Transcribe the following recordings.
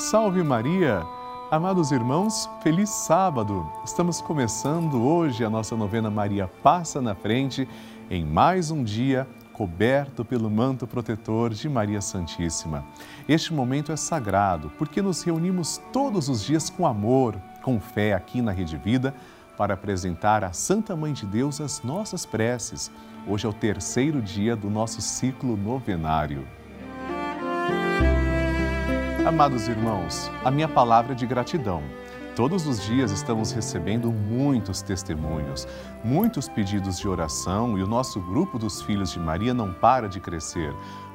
Salve Maria! Amados irmãos, feliz sábado! Estamos começando hoje a nossa novena Maria Passa na Frente em mais um dia coberto pelo manto protetor de Maria Santíssima. Este momento é sagrado porque nos reunimos todos os dias com amor, com fé aqui na Rede Vida para apresentar à Santa Mãe de Deus as nossas preces. Hoje é o terceiro dia do nosso ciclo novenário. Amados irmãos, a minha palavra é de gratidão. Todos os dias estamos recebendo muitos testemunhos, muitos pedidos de oração e o nosso grupo dos Filhos de Maria não para de crescer.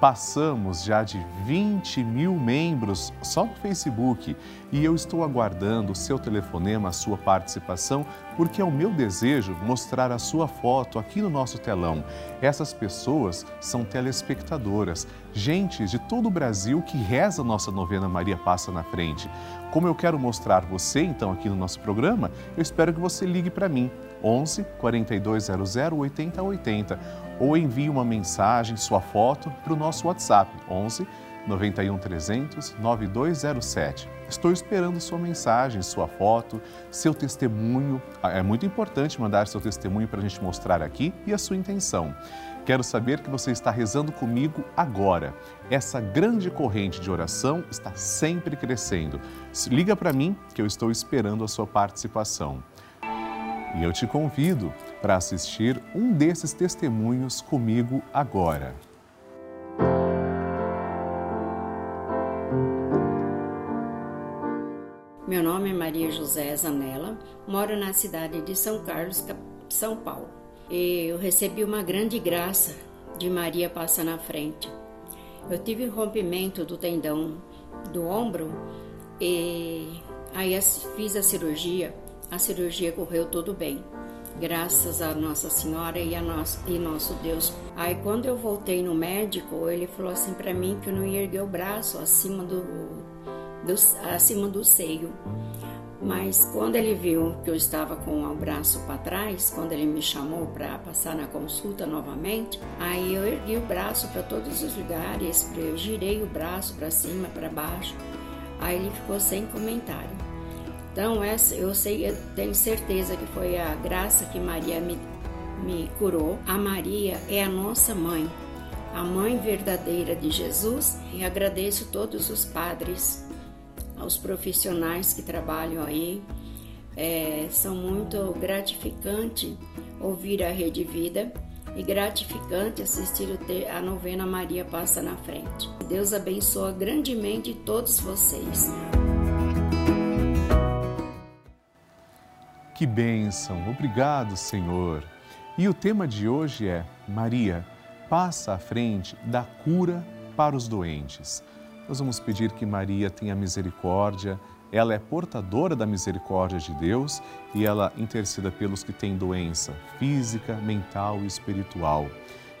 Passamos já de 20 mil membros só no Facebook e eu estou aguardando o seu telefonema, a sua participação, porque é o meu desejo mostrar a sua foto aqui no nosso telão. Essas pessoas são telespectadoras, gente de todo o Brasil que reza a nossa novena Maria Passa na Frente. Como eu quero mostrar você então aqui no nosso programa, eu espero que você ligue para mim, 11 4200 8080 ou envie uma mensagem, sua foto, para o nosso WhatsApp 11 91 300 9207. Estou esperando sua mensagem, sua foto, seu testemunho. Ah, é muito importante mandar seu testemunho para a gente mostrar aqui e a sua intenção. Quero saber que você está rezando comigo agora. Essa grande corrente de oração está sempre crescendo. Liga para mim que eu estou esperando a sua participação. E eu te convido para assistir um desses testemunhos comigo agora. Meu nome é Maria José Zanella, moro na cidade de São Carlos, São Paulo. E eu recebi uma grande graça de Maria passar na frente. Eu tive rompimento do tendão do ombro e aí fiz a cirurgia a cirurgia correu tudo bem. Graças a Nossa Senhora e a nosso, e nosso Deus. Aí quando eu voltei no médico, ele falou assim para mim que eu não ia erguer o braço acima do, do, acima do seio. Mas quando ele viu que eu estava com o braço para trás, quando ele me chamou para passar na consulta novamente, aí eu ergui o braço para todos os lugares, eu girei o braço para cima, para baixo. Aí ele ficou sem comentário. Então, essa, eu sei, eu tenho certeza que foi a graça que Maria me, me curou. A Maria é a nossa mãe, a mãe verdadeira de Jesus. E agradeço todos os padres, aos profissionais que trabalham aí. É, são muito gratificante ouvir a Rede Vida e gratificante assistir a novena Maria Passa na Frente. Deus abençoa grandemente todos vocês. Que bênção! Obrigado, Senhor. E o tema de hoje é Maria, passa à frente da cura para os doentes. Nós vamos pedir que Maria tenha misericórdia, ela é portadora da misericórdia de Deus e ela interceda pelos que têm doença física, mental e espiritual.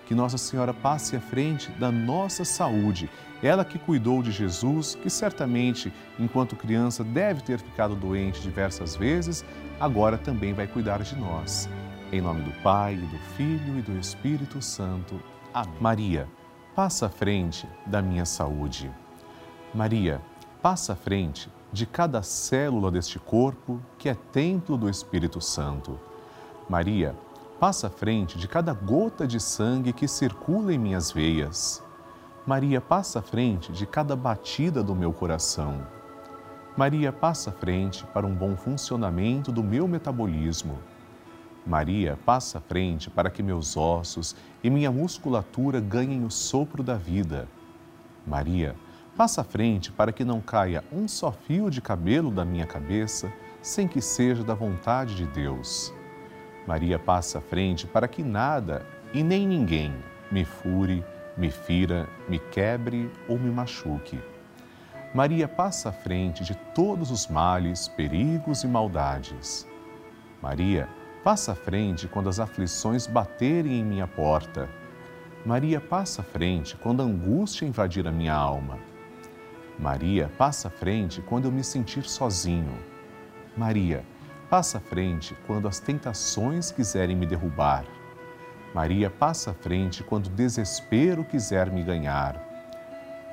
Que Nossa Senhora passe à frente da nossa saúde ela que cuidou de Jesus, que certamente, enquanto criança, deve ter ficado doente diversas vezes, agora também vai cuidar de nós. Em nome do Pai, do Filho e do Espírito Santo. Amém. Maria, passa à frente da minha saúde. Maria, passa à frente de cada célula deste corpo que é templo do Espírito Santo. Maria, passa à frente de cada gota de sangue que circula em minhas veias. Maria passa à frente de cada batida do meu coração. Maria passa à frente para um bom funcionamento do meu metabolismo. Maria passa à frente para que meus ossos e minha musculatura ganhem o sopro da vida. Maria passa à frente para que não caia um só fio de cabelo da minha cabeça sem que seja da vontade de Deus. Maria passa à frente para que nada e nem ninguém me fure, me fira, me quebre ou me machuque. Maria passa à frente de todos os males, perigos e maldades. Maria passa à frente quando as aflições baterem em minha porta. Maria passa à frente quando a angústia invadir a minha alma. Maria passa à frente quando eu me sentir sozinho. Maria passa à frente quando as tentações quiserem me derrubar. Maria passa à frente quando o desespero quiser me ganhar.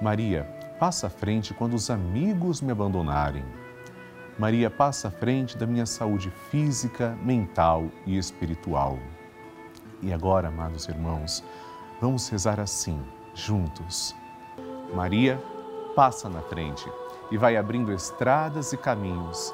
Maria passa à frente quando os amigos me abandonarem. Maria, passa à frente da minha saúde física, mental e espiritual. E agora, amados irmãos, vamos rezar assim, juntos. Maria, passa na frente e vai abrindo estradas e caminhos,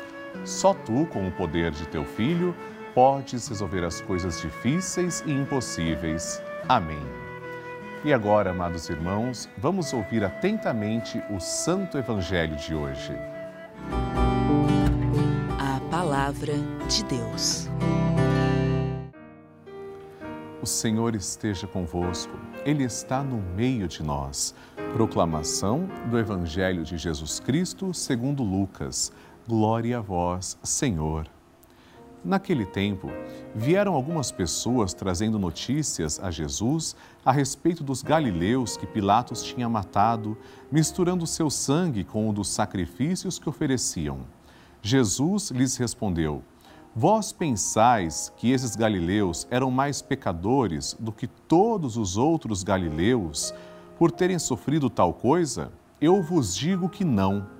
Só tu, com o poder de teu filho, podes resolver as coisas difíceis e impossíveis. Amém. E agora, amados irmãos, vamos ouvir atentamente o Santo Evangelho de hoje. A Palavra de Deus. O Senhor esteja convosco, Ele está no meio de nós. Proclamação do Evangelho de Jesus Cristo segundo Lucas. Glória a vós, Senhor. Naquele tempo, vieram algumas pessoas trazendo notícias a Jesus a respeito dos galileus que Pilatos tinha matado, misturando seu sangue com o dos sacrifícios que ofereciam. Jesus lhes respondeu: Vós pensais que esses galileus eram mais pecadores do que todos os outros galileus por terem sofrido tal coisa? Eu vos digo que não.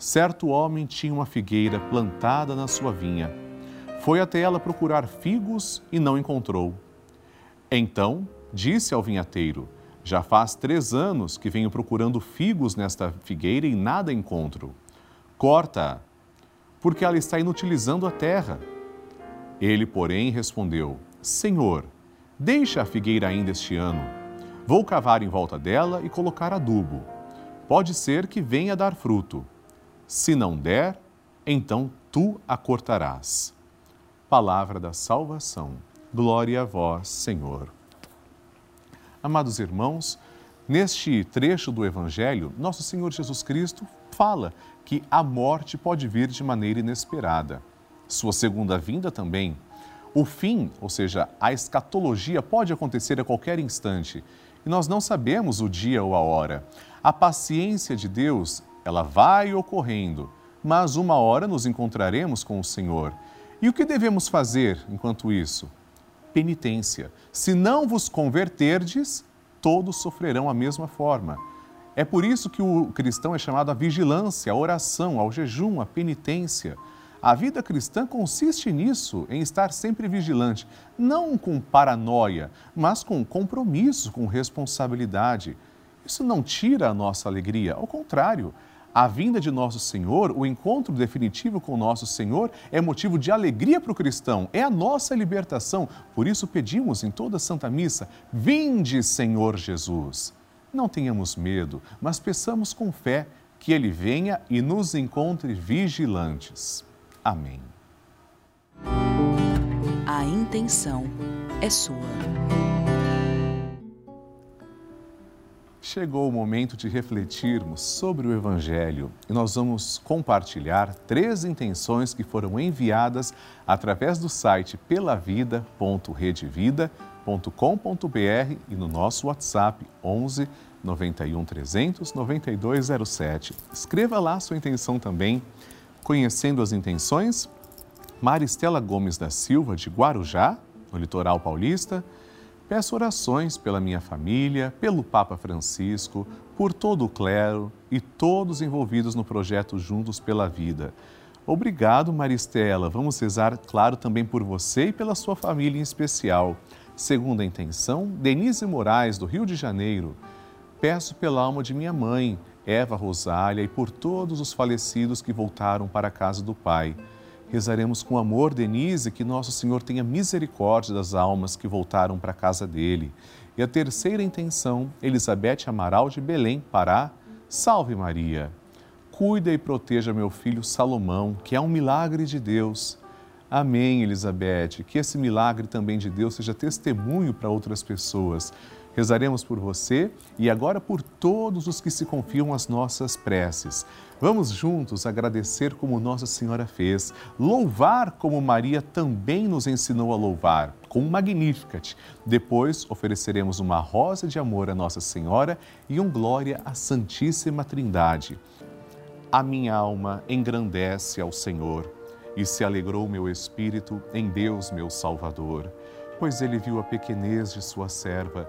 Certo homem tinha uma figueira plantada na sua vinha foi até ela procurar figos e não encontrou. Então disse ao vinhateiro: Já faz três anos que venho procurando figos nesta figueira e nada encontro. Corta-a, porque ela está inutilizando a terra. Ele, porém, respondeu: Senhor, deixa a figueira ainda este ano. Vou cavar em volta dela e colocar adubo. Pode ser que venha dar fruto. Se não der, então tu a cortarás palavra da salvação. Glória a vós, Senhor. Amados irmãos, neste trecho do Evangelho, nosso Senhor Jesus Cristo fala que a morte pode vir de maneira inesperada. Sua segunda vinda também. O fim, ou seja, a escatologia, pode acontecer a qualquer instante e nós não sabemos o dia ou a hora. A paciência de Deus, ela vai ocorrendo, mas uma hora nos encontraremos com o Senhor e o que devemos fazer enquanto isso? Penitência. Se não vos converterdes, todos sofrerão a mesma forma. É por isso que o cristão é chamado à vigilância, à oração, ao jejum, à penitência. A vida cristã consiste nisso, em estar sempre vigilante, não com paranoia, mas com compromisso, com responsabilidade. Isso não tira a nossa alegria, ao contrário, a vinda de nosso Senhor, o encontro definitivo com nosso Senhor, é motivo de alegria para o cristão, é a nossa libertação. Por isso pedimos em toda a Santa Missa: Vinde, Senhor Jesus. Não tenhamos medo, mas peçamos com fé que Ele venha e nos encontre vigilantes. Amém. A intenção é sua. Chegou o momento de refletirmos sobre o Evangelho e nós vamos compartilhar três intenções que foram enviadas através do site pelavida.redevida.com.br e no nosso WhatsApp 11 91 300 9207. Escreva lá sua intenção também. Conhecendo as intenções, Maristela Gomes da Silva, de Guarujá, no litoral paulista. Peço orações pela minha família, pelo Papa Francisco, por todo o clero e todos envolvidos no projeto Juntos pela Vida. Obrigado, Maristela. Vamos rezar, claro, também por você e pela sua família em especial. Segundo a intenção, Denise Moraes, do Rio de Janeiro. Peço pela alma de minha mãe, Eva Rosália, e por todos os falecidos que voltaram para a casa do Pai. Rezaremos com amor, Denise, que nosso Senhor tenha misericórdia das almas que voltaram para a casa dele. E a terceira intenção, Elizabeth Amaral de Belém, Pará. Salve Maria! Cuida e proteja meu filho Salomão, que é um milagre de Deus. Amém, Elizabeth. Que esse milagre também de Deus seja testemunho para outras pessoas. Rezaremos por você e agora por todos os que se confiam às nossas preces. Vamos juntos agradecer como Nossa Senhora fez, louvar como Maria também nos ensinou a louvar, com um Magnificat. Depois ofereceremos uma rosa de amor à Nossa Senhora e um glória à Santíssima Trindade. A minha alma engrandece ao Senhor e se alegrou meu espírito em Deus, meu Salvador, pois ele viu a pequenez de sua serva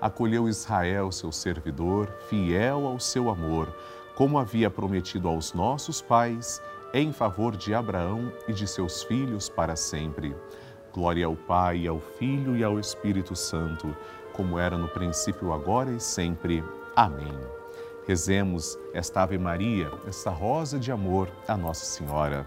acolheu Israel, seu servidor, fiel ao seu amor, como havia prometido aos nossos pais, em favor de Abraão e de seus filhos para sempre. Glória ao Pai, ao Filho e ao Espírito Santo, como era no princípio, agora e sempre. Amém. Rezemos esta Ave Maria, esta rosa de amor a Nossa Senhora.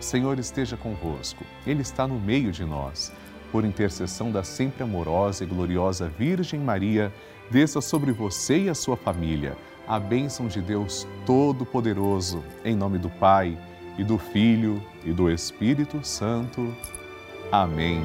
Senhor esteja convosco, Ele está no meio de nós. Por intercessão da sempre amorosa e gloriosa Virgem Maria, desça sobre você e a sua família a bênção de Deus Todo-Poderoso, em nome do Pai, e do Filho, e do Espírito Santo. Amém.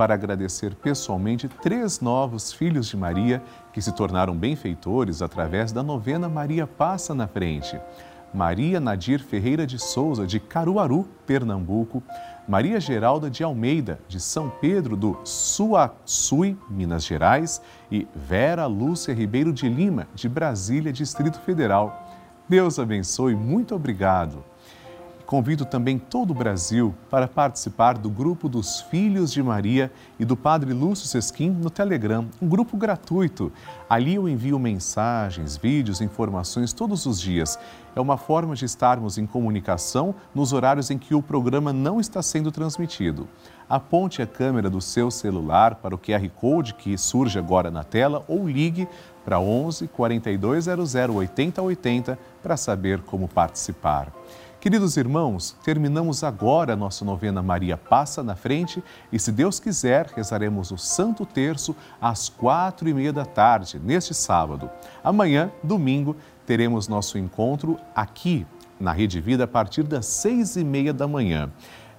para agradecer pessoalmente três novos filhos de Maria que se tornaram benfeitores através da novena Maria Passa na Frente. Maria Nadir Ferreira de Souza, de Caruaru, Pernambuco, Maria Geralda de Almeida, de São Pedro do Suaçui, Minas Gerais, e Vera Lúcia Ribeiro de Lima, de Brasília, Distrito Federal. Deus abençoe, muito obrigado Convido também todo o Brasil para participar do grupo dos Filhos de Maria e do Padre Lúcio Sesquim no Telegram, um grupo gratuito. Ali eu envio mensagens, vídeos, informações todos os dias. É uma forma de estarmos em comunicação nos horários em que o programa não está sendo transmitido. Aponte a câmera do seu celular para o QR Code que surge agora na tela ou ligue para 11 4200 8080 para saber como participar. Queridos irmãos, terminamos agora nossa novena Maria Passa na Frente e, se Deus quiser, rezaremos o Santo Terço às quatro e meia da tarde, neste sábado. Amanhã, domingo, teremos nosso encontro aqui na Rede Vida a partir das seis e meia da manhã.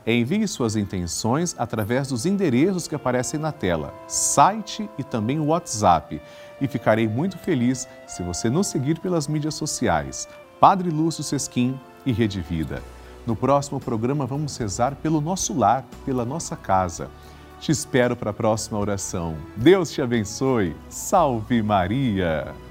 Envie suas intenções através dos endereços que aparecem na tela, site e também WhatsApp. E ficarei muito feliz se você nos seguir pelas mídias sociais. Padre Lúcio Sesquim, e Rede Vida. No próximo programa vamos rezar pelo nosso lar, pela nossa casa. Te espero para a próxima oração. Deus te abençoe. Salve Maria!